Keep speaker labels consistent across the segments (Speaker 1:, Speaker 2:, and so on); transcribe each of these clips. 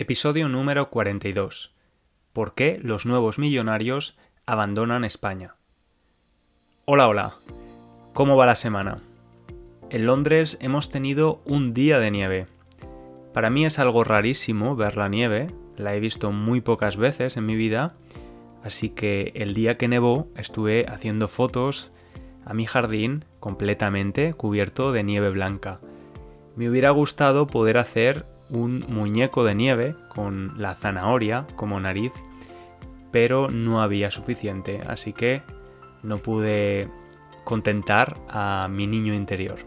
Speaker 1: Episodio número 42. ¿Por qué los nuevos millonarios abandonan España? Hola, hola. ¿Cómo va la semana? En Londres hemos tenido un día de nieve. Para mí es algo rarísimo ver la nieve, la he visto muy pocas veces en mi vida, así que el día que nevó estuve haciendo fotos a mi jardín completamente cubierto de nieve blanca. Me hubiera gustado poder hacer un muñeco de nieve con la zanahoria como nariz, pero no había suficiente, así que no pude contentar a mi niño interior.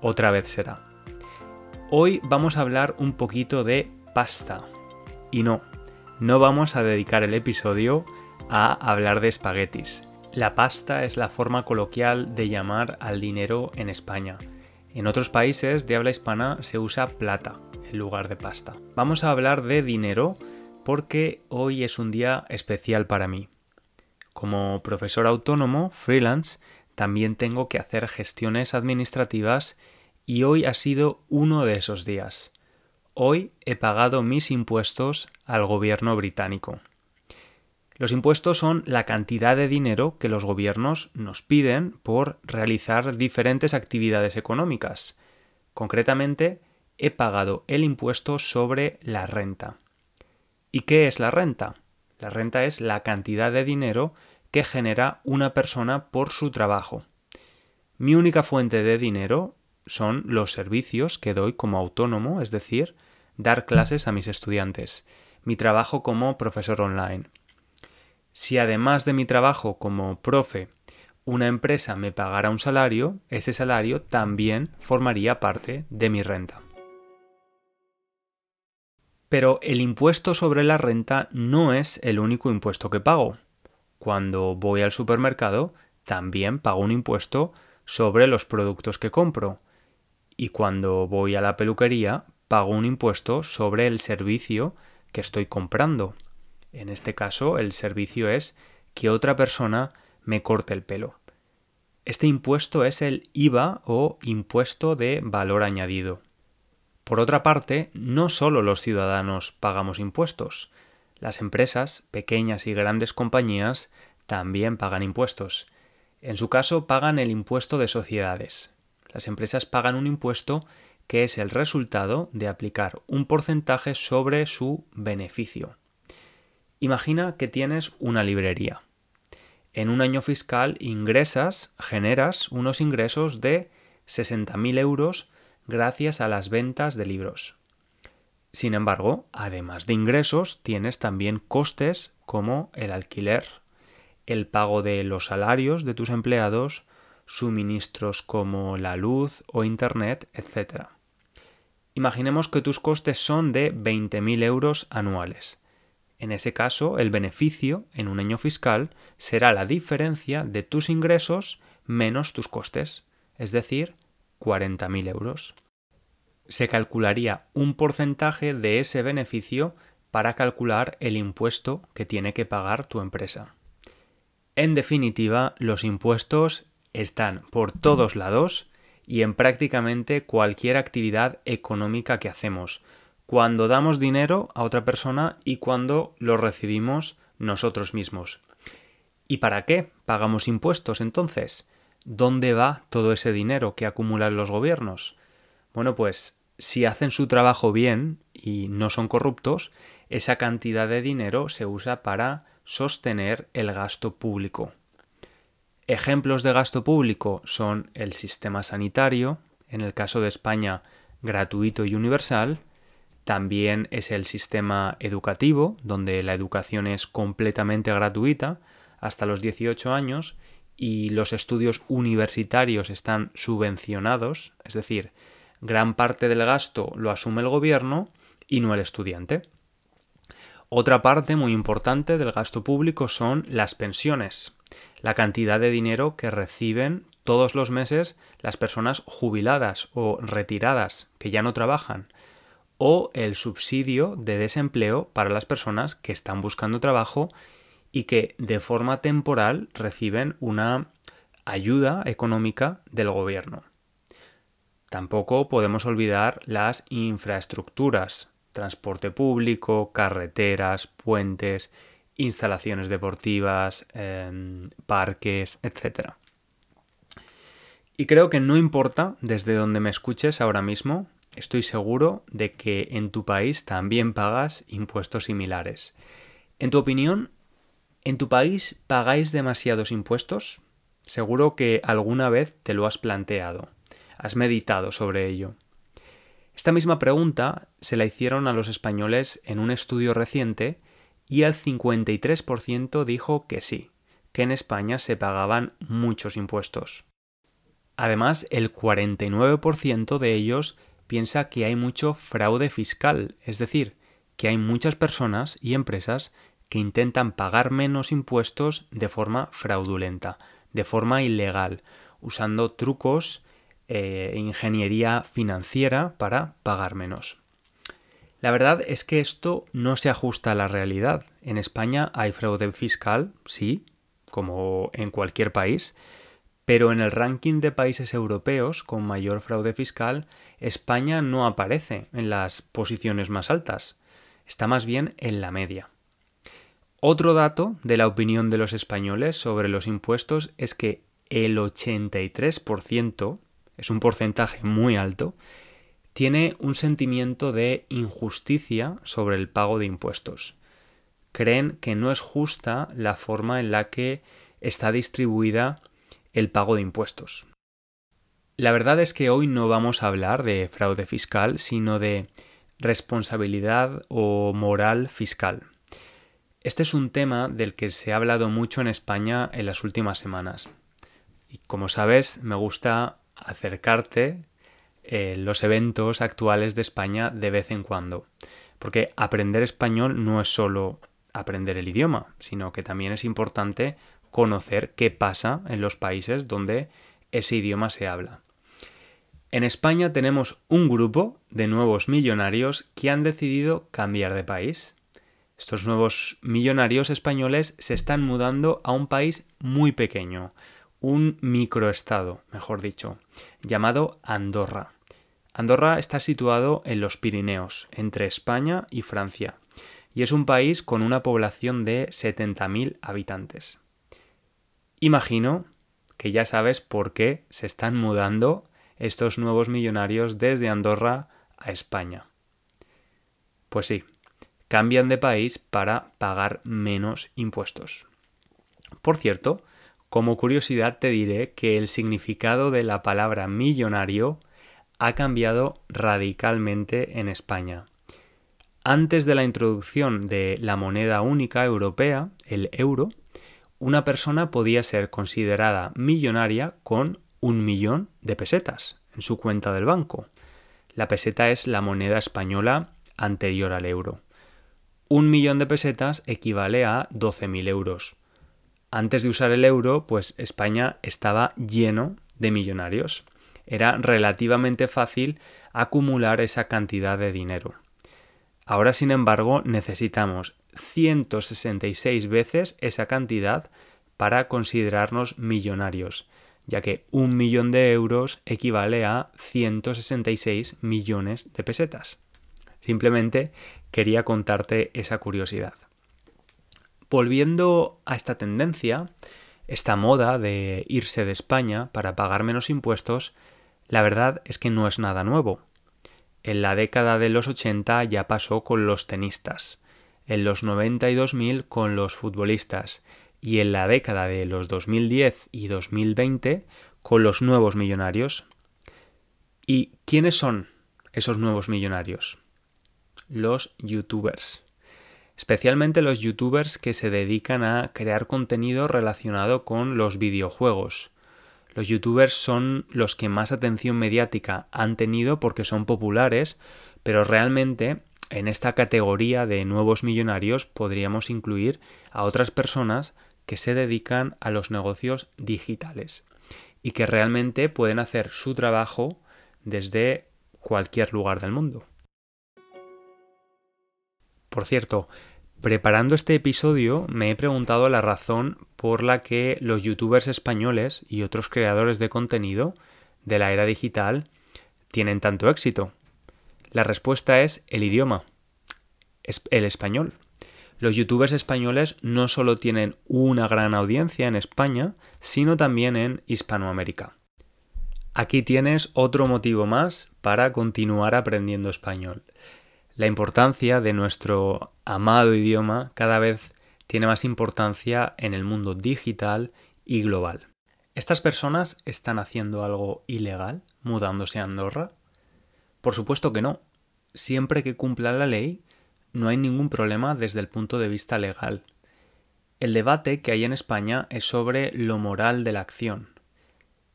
Speaker 1: Otra vez será. Hoy vamos a hablar un poquito de pasta. Y no, no vamos a dedicar el episodio a hablar de espaguetis. La pasta es la forma coloquial de llamar al dinero en España. En otros países de habla hispana se usa plata, en lugar de pasta. Vamos a hablar de dinero porque hoy es un día especial para mí. Como profesor autónomo, freelance, también tengo que hacer gestiones administrativas y hoy ha sido uno de esos días. Hoy he pagado mis impuestos al gobierno británico. Los impuestos son la cantidad de dinero que los gobiernos nos piden por realizar diferentes actividades económicas. Concretamente, he pagado el impuesto sobre la renta. ¿Y qué es la renta? La renta es la cantidad de dinero que genera una persona por su trabajo. Mi única fuente de dinero son los servicios que doy como autónomo, es decir, dar clases a mis estudiantes, mi trabajo como profesor online. Si además de mi trabajo como profe, una empresa me pagara un salario, ese salario también formaría parte de mi renta. Pero el impuesto sobre la renta no es el único impuesto que pago. Cuando voy al supermercado, también pago un impuesto sobre los productos que compro. Y cuando voy a la peluquería, pago un impuesto sobre el servicio que estoy comprando. En este caso, el servicio es que otra persona me corte el pelo. Este impuesto es el IVA o impuesto de valor añadido. Por otra parte, no solo los ciudadanos pagamos impuestos. Las empresas, pequeñas y grandes compañías, también pagan impuestos. En su caso, pagan el impuesto de sociedades. Las empresas pagan un impuesto que es el resultado de aplicar un porcentaje sobre su beneficio. Imagina que tienes una librería. En un año fiscal ingresas, generas unos ingresos de 60.000 euros gracias a las ventas de libros. Sin embargo, además de ingresos, tienes también costes como el alquiler, el pago de los salarios de tus empleados, suministros como la luz o internet, etc. Imaginemos que tus costes son de 20.000 euros anuales. En ese caso, el beneficio en un año fiscal será la diferencia de tus ingresos menos tus costes, es decir, 40.000 euros. Se calcularía un porcentaje de ese beneficio para calcular el impuesto que tiene que pagar tu empresa. En definitiva, los impuestos están por todos lados y en prácticamente cualquier actividad económica que hacemos, cuando damos dinero a otra persona y cuando lo recibimos nosotros mismos. ¿Y para qué pagamos impuestos entonces? ¿Dónde va todo ese dinero que acumulan los gobiernos? Bueno, pues si hacen su trabajo bien y no son corruptos, esa cantidad de dinero se usa para sostener el gasto público. Ejemplos de gasto público son el sistema sanitario, en el caso de España gratuito y universal, también es el sistema educativo, donde la educación es completamente gratuita hasta los 18 años y los estudios universitarios están subvencionados, es decir, gran parte del gasto lo asume el gobierno y no el estudiante. Otra parte muy importante del gasto público son las pensiones, la cantidad de dinero que reciben todos los meses las personas jubiladas o retiradas que ya no trabajan, o el subsidio de desempleo para las personas que están buscando trabajo y que de forma temporal reciben una ayuda económica del gobierno. Tampoco podemos olvidar las infraestructuras, transporte público, carreteras, puentes, instalaciones deportivas, em, parques, etc. Y creo que no importa desde donde me escuches ahora mismo, estoy seguro de que en tu país también pagas impuestos similares. En tu opinión, ¿en tu país pagáis demasiados impuestos? Seguro que alguna vez te lo has planteado, has meditado sobre ello. Esta misma pregunta se la hicieron a los españoles en un estudio reciente y el 53% dijo que sí, que en España se pagaban muchos impuestos. Además, el 49% de ellos piensa que hay mucho fraude fiscal, es decir, que hay muchas personas y empresas que intentan pagar menos impuestos de forma fraudulenta, de forma ilegal, usando trucos e ingeniería financiera para pagar menos. La verdad es que esto no se ajusta a la realidad. En España hay fraude fiscal, sí, como en cualquier país, pero en el ranking de países europeos con mayor fraude fiscal, España no aparece en las posiciones más altas, está más bien en la media. Otro dato de la opinión de los españoles sobre los impuestos es que el 83%, es un porcentaje muy alto, tiene un sentimiento de injusticia sobre el pago de impuestos. Creen que no es justa la forma en la que está distribuida el pago de impuestos. La verdad es que hoy no vamos a hablar de fraude fiscal, sino de responsabilidad o moral fiscal. Este es un tema del que se ha hablado mucho en España en las últimas semanas. Y como sabes, me gusta acercarte eh, los eventos actuales de España de vez en cuando. Porque aprender español no es solo aprender el idioma, sino que también es importante conocer qué pasa en los países donde ese idioma se habla. En España tenemos un grupo de nuevos millonarios que han decidido cambiar de país. Estos nuevos millonarios españoles se están mudando a un país muy pequeño, un microestado, mejor dicho, llamado Andorra. Andorra está situado en los Pirineos, entre España y Francia, y es un país con una población de 70.000 habitantes. Imagino que ya sabes por qué se están mudando estos nuevos millonarios desde Andorra a España. Pues sí, cambian de país para pagar menos impuestos. Por cierto, como curiosidad te diré que el significado de la palabra millonario ha cambiado radicalmente en España. Antes de la introducción de la moneda única europea, el euro, una persona podía ser considerada millonaria con un millón de pesetas en su cuenta del banco. La peseta es la moneda española anterior al euro. Un millón de pesetas equivale a 12.000 euros. Antes de usar el euro, pues España estaba lleno de millonarios era relativamente fácil acumular esa cantidad de dinero. Ahora, sin embargo, necesitamos 166 veces esa cantidad para considerarnos millonarios, ya que un millón de euros equivale a 166 millones de pesetas. Simplemente quería contarte esa curiosidad. Volviendo a esta tendencia, esta moda de irse de España para pagar menos impuestos, la verdad es que no es nada nuevo. En la década de los 80 ya pasó con los tenistas, en los 90 y 2000 con los futbolistas y en la década de los 2010 y 2020 con los nuevos millonarios. ¿Y quiénes son esos nuevos millonarios? Los youtubers. Especialmente los youtubers que se dedican a crear contenido relacionado con los videojuegos los youtubers son los que más atención mediática han tenido porque son populares, pero realmente en esta categoría de nuevos millonarios podríamos incluir a otras personas que se dedican a los negocios digitales y que realmente pueden hacer su trabajo desde cualquier lugar del mundo. Por cierto, Preparando este episodio me he preguntado la razón por la que los youtubers españoles y otros creadores de contenido de la era digital tienen tanto éxito. La respuesta es el idioma. el español. Los youtubers españoles no solo tienen una gran audiencia en España, sino también en Hispanoamérica. Aquí tienes otro motivo más para continuar aprendiendo español. La importancia de nuestro amado idioma cada vez tiene más importancia en el mundo digital y global. ¿Estas personas están haciendo algo ilegal mudándose a Andorra? Por supuesto que no. Siempre que cumpla la ley, no hay ningún problema desde el punto de vista legal. El debate que hay en España es sobre lo moral de la acción.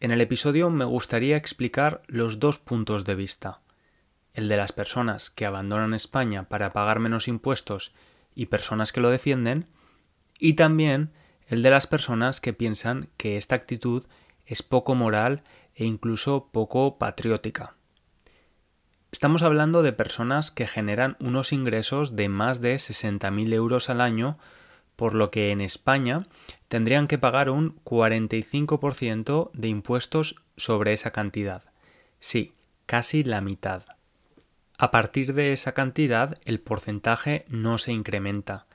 Speaker 1: En el episodio me gustaría explicar los dos puntos de vista. El de las personas que abandonan España para pagar menos impuestos y personas que lo defienden, y también el de las personas que piensan que esta actitud es poco moral e incluso poco patriótica. Estamos hablando de personas que generan unos ingresos de más de 60.000 euros al año, por lo que en España tendrían que pagar un 45% de impuestos sobre esa cantidad. Sí, casi la mitad. A partir de esa cantidad el porcentaje no se incrementa.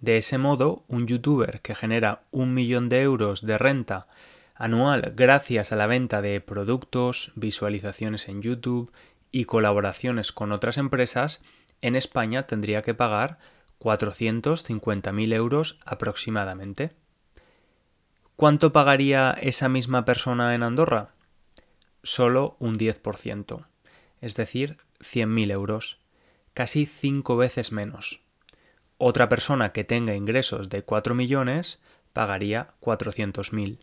Speaker 1: De ese modo, un youtuber que genera un millón de euros de renta anual gracias a la venta de productos, visualizaciones en YouTube y colaboraciones con otras empresas, en España tendría que pagar 450.000 euros aproximadamente. ¿Cuánto pagaría esa misma persona en Andorra? Solo un 10%, es decir, 100.000 euros, casi cinco veces menos. Otra persona que tenga ingresos de 4 millones pagaría 400.000.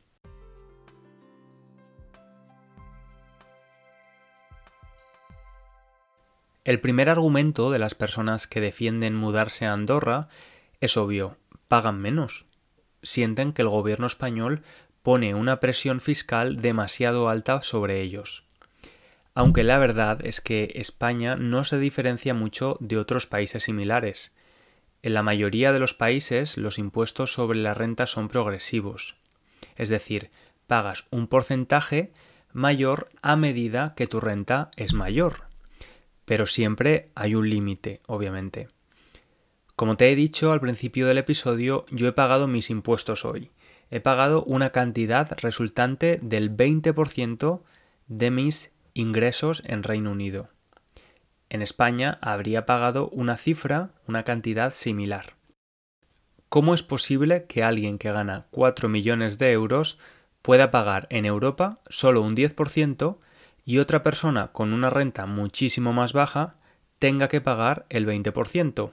Speaker 1: El primer argumento de las personas que defienden mudarse a Andorra es obvio, pagan menos. Sienten que el gobierno español pone una presión fiscal demasiado alta sobre ellos. Aunque la verdad es que España no se diferencia mucho de otros países similares. En la mayoría de los países los impuestos sobre la renta son progresivos. Es decir, pagas un porcentaje mayor a medida que tu renta es mayor pero siempre hay un límite, obviamente. Como te he dicho al principio del episodio, yo he pagado mis impuestos hoy. He pagado una cantidad resultante del 20% de mis ingresos en Reino Unido. En España habría pagado una cifra, una cantidad similar. ¿Cómo es posible que alguien que gana 4 millones de euros pueda pagar en Europa solo un 10% y otra persona con una renta muchísimo más baja tenga que pagar el 20%.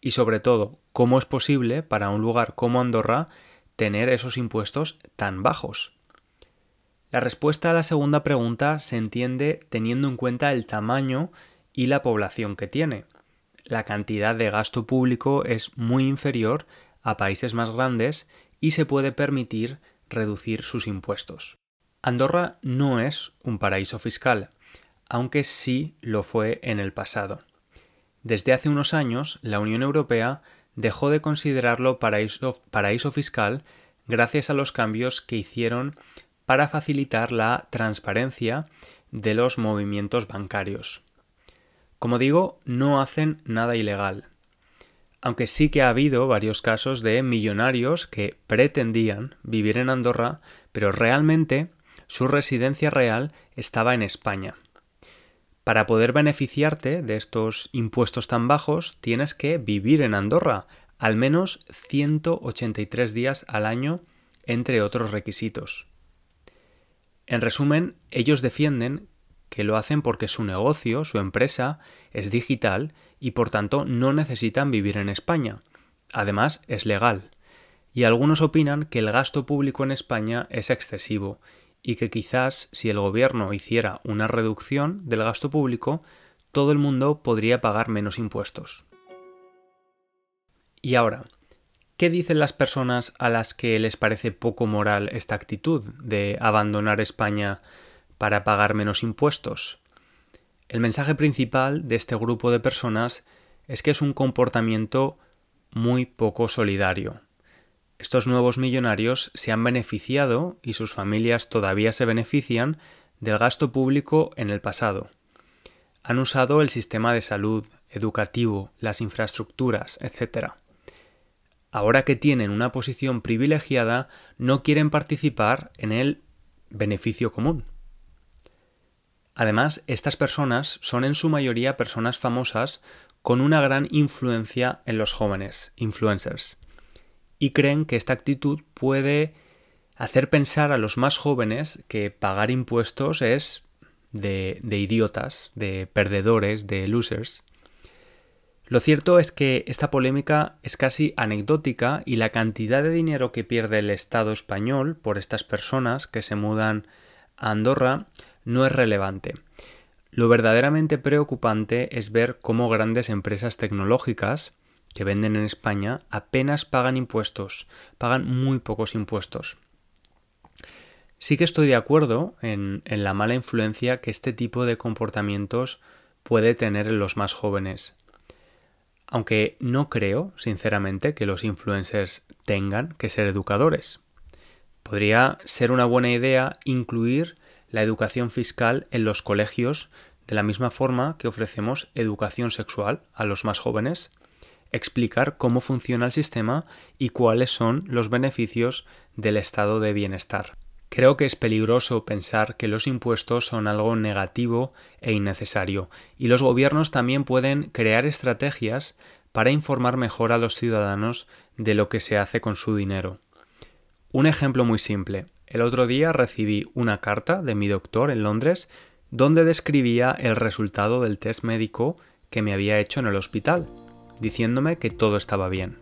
Speaker 1: Y sobre todo, ¿cómo es posible para un lugar como Andorra tener esos impuestos tan bajos? La respuesta a la segunda pregunta se entiende teniendo en cuenta el tamaño y la población que tiene. La cantidad de gasto público es muy inferior a países más grandes y se puede permitir reducir sus impuestos. Andorra no es un paraíso fiscal, aunque sí lo fue en el pasado. Desde hace unos años, la Unión Europea dejó de considerarlo paraíso, fiscal gracias a los cambios que hicieron para facilitar la transparencia de los movimientos bancarios. Como digo, no hacen nada ilegal. Aunque sí que ha habido varios casos de millonarios que pretendían vivir en Andorra, pero realmente su residencia real estaba en España. Para poder beneficiarte de estos impuestos tan bajos, tienes que vivir en Andorra, al menos 183 días al año, entre otros requisitos. En resumen, ellos defienden que lo hacen porque su negocio, su empresa, es digital y por tanto no necesitan vivir en España. Además, es legal. Y algunos opinan que el gasto público en España es excesivo y que quizás si el gobierno hiciera una reducción del gasto público, todo el mundo podría pagar menos impuestos. Y ahora, ¿qué dicen las personas a las que les parece poco moral esta actitud de abandonar España para pagar menos impuestos? El mensaje principal de este grupo de personas es que es un comportamiento muy poco solidario, estos nuevos millonarios se han beneficiado, y sus familias todavía se benefician, del gasto público en el pasado. Han usado el sistema de salud, educativo, las infraestructuras, etc. Ahora que tienen una posición privilegiada, no quieren participar en el beneficio común. Además, estas personas son en su mayoría personas famosas con una gran influencia en los jóvenes, influencers, y creen que esta actitud puede hacer pensar a los más jóvenes que pagar impuestos es de, idiotas, de perdedores, de losers. Lo cierto es que esta polémica es casi anecdótica y la cantidad de dinero que pierde el Estado español por estas personas que se mudan a Andorra no es relevante. Lo verdaderamente preocupante es ver cómo grandes empresas tecnológicas que venden en España apenas pagan impuestos, pagan muy pocos impuestos. Sí que estoy de acuerdo en, la mala influencia que este tipo de comportamientos puede tener en los más jóvenes. Aunque no creo, sinceramente, que los influencers tengan que ser educadores. Podría ser una buena idea incluir la educación fiscal en los colegios de la misma forma que ofrecemos educación sexual a los más jóvenes, explicar cómo funciona el sistema y cuáles son los beneficios del estado de bienestar. Creo que es peligroso pensar que los impuestos son algo negativo e innecesario, y los gobiernos también pueden crear estrategias para informar mejor a los ciudadanos de lo que se hace con su dinero. Un ejemplo muy simple. El otro día recibí una carta de mi doctor en Londres donde describía el resultado del test médico que me había hecho en el hospital, diciéndome que todo estaba bien.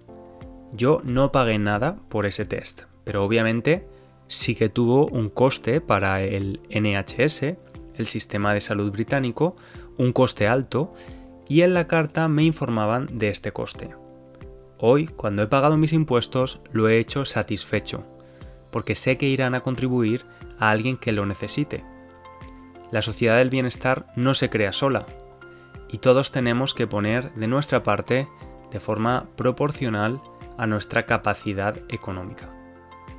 Speaker 1: Yo no pagué nada por ese test, pero obviamente sí que tuvo un coste para el NHS, el sistema de salud británico, un coste alto, y en la carta me informaban de este coste. Hoy, cuando he pagado mis impuestos, lo he hecho satisfecho, porque sé que irán a contribuir a alguien que lo necesite. La sociedad del bienestar no se crea sola, y todos tenemos que poner de nuestra parte de forma proporcional a nuestra capacidad económica.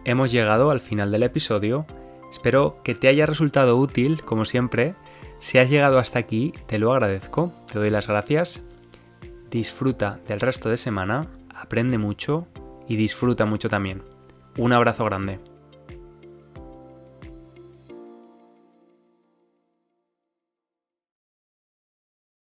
Speaker 1: Hemos llegado al final del episodio. Espero que te haya resultado útil, como siempre. Si has llegado hasta aquí, te lo agradezco, te doy las gracias. Disfruta del resto de semana, aprende mucho y disfruta mucho también. Un abrazo grande.